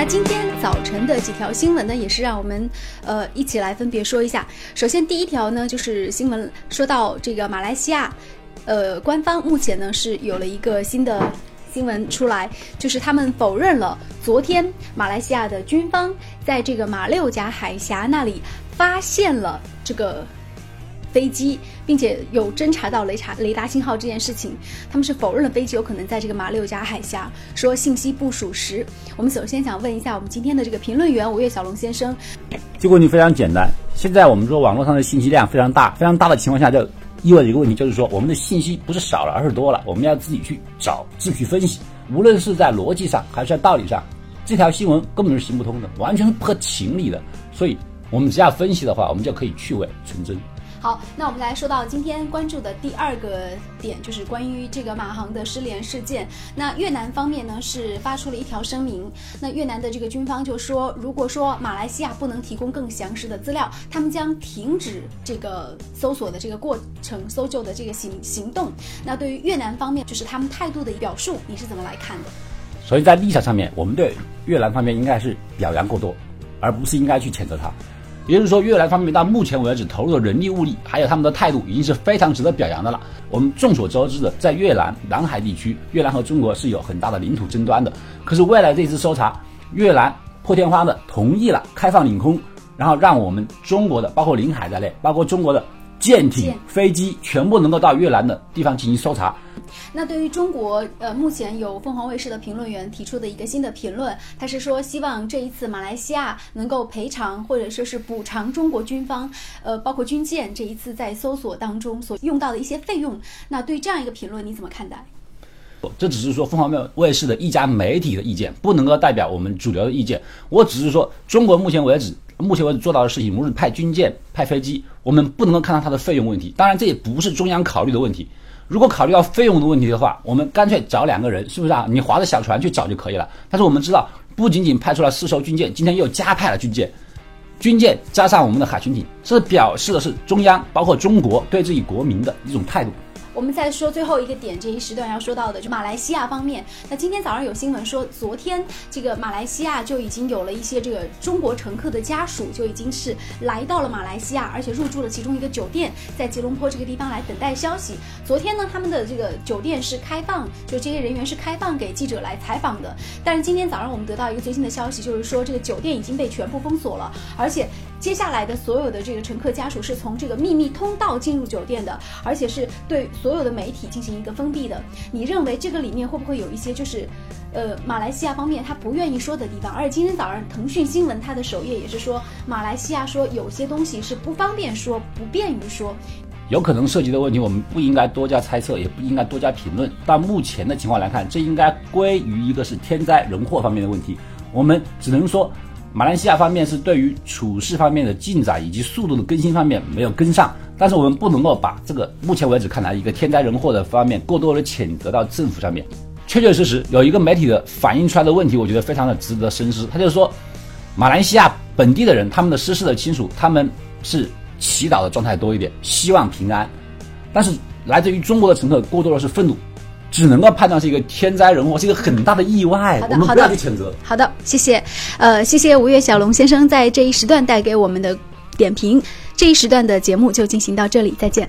那今天早晨的几条新闻呢，也是让我们呃一起来分别说一下。首先第一条呢，就是新闻说到这个马来西亚，呃，官方目前呢是有了一个新的新闻出来，就是他们否认了昨天马来西亚的军方在这个马六甲海峡那里发现了这个。飞机，并且有侦查到雷查雷达信号这件事情，他们是否认了飞机有可能在这个马六甲海峡，说信息不属实。我们首先想问一下我们今天的这个评论员吴越小龙先生，这个问题非常简单。现在我们说网络上的信息量非常大，非常大的情况下，就意味着一个问题，就是说我们的信息不是少了，而是多了。我们要自己去找，自己去分析。无论是在逻辑上还是在道理上，这条新闻根本是行不通的，完全是不合情理的。所以，我们只要分析的话，我们就可以去伪存真。好，那我们来说到今天关注的第二个点，就是关于这个马航的失联事件。那越南方面呢是发出了一条声明，那越南的这个军方就说，如果说马来西亚不能提供更详实的资料，他们将停止这个搜索的这个过程、搜救的这个行行动。那对于越南方面，就是他们态度的表述，你是怎么来看的？所以在立场上面，我们对越南方面应该是表扬过多，而不是应该去谴责他。也就是说，越南方面到目前为止投入的人力物力，还有他们的态度，已经是非常值得表扬的了。我们众所周知的，在越南南海地区，越南和中国是有很大的领土争端的。可是未来这次搜查，越南破天荒的同意了开放领空，然后让我们中国的，包括领海在内，包括中国的。舰艇、飞机全部能够到越南的地方进行搜查。那对于中国，呃，目前有凤凰卫视的评论员提出的一个新的评论，他是说希望这一次马来西亚能够赔偿或者说是补偿中国军方，呃，包括军舰这一次在搜索当中所用到的一些费用。那对这样一个评论你怎么看待？这只是说凤凰卫视的一家媒体的意见，不能够代表我们主流的意见。我只是说，中国目前为止。目前为止做到的事情，无论派军舰、派飞机，我们不能够看到它的费用问题。当然，这也不是中央考虑的问题。如果考虑到费用的问题的话，我们干脆找两个人，是不是啊？你划着小船去找就可以了。但是我们知道，不仅仅派出了四艘军舰，今天又加派了军舰，军舰加上我们的海巡艇，这表示的是中央包括中国对自己国民的一种态度。我们再说最后一个点，这一时段要说到的就马来西亚方面。那今天早上有新闻说，昨天这个马来西亚就已经有了一些这个中国乘客的家属就已经是来到了马来西亚，而且入住了其中一个酒店，在吉隆坡这个地方来等待消息。昨天呢，他们的这个酒店是开放，就这些人员是开放给记者来采访的。但是今天早上我们得到一个最新的消息，就是说这个酒店已经被全部封锁了，而且接下来的所有的这个乘客家属是从这个秘密通道进入酒店的，而且是对。所有的媒体进行一个封闭的，你认为这个里面会不会有一些就是，呃，马来西亚方面他不愿意说的地方？而且今天早上腾讯新闻它的首页也是说，马来西亚说有些东西是不方便说，不便于说，有可能涉及的问题，我们不应该多加猜测，也不应该多加评论。但目前的情况来看，这应该归于一个是天灾人祸方面的问题，我们只能说。马来西亚方面是对于处事方面的进展以及速度的更新方面没有跟上，但是我们不能够把这个目前为止看来一个天灾人祸的方面过多的谴责到政府上面。确确实实有一个媒体的反映出来的问题，我觉得非常的值得深思。他就是说，马来西亚本地的人，他们的失事的亲属，他们是祈祷的状态多一点，希望平安，但是来自于中国的乘客过多的是愤怒。只能够判断是一个天灾人祸，是一个很大的意外。我们不要去谴责。好的，谢谢。呃，谢谢吴越小龙先生在这一时段带给我们的点评。这一时段的节目就进行到这里，再见。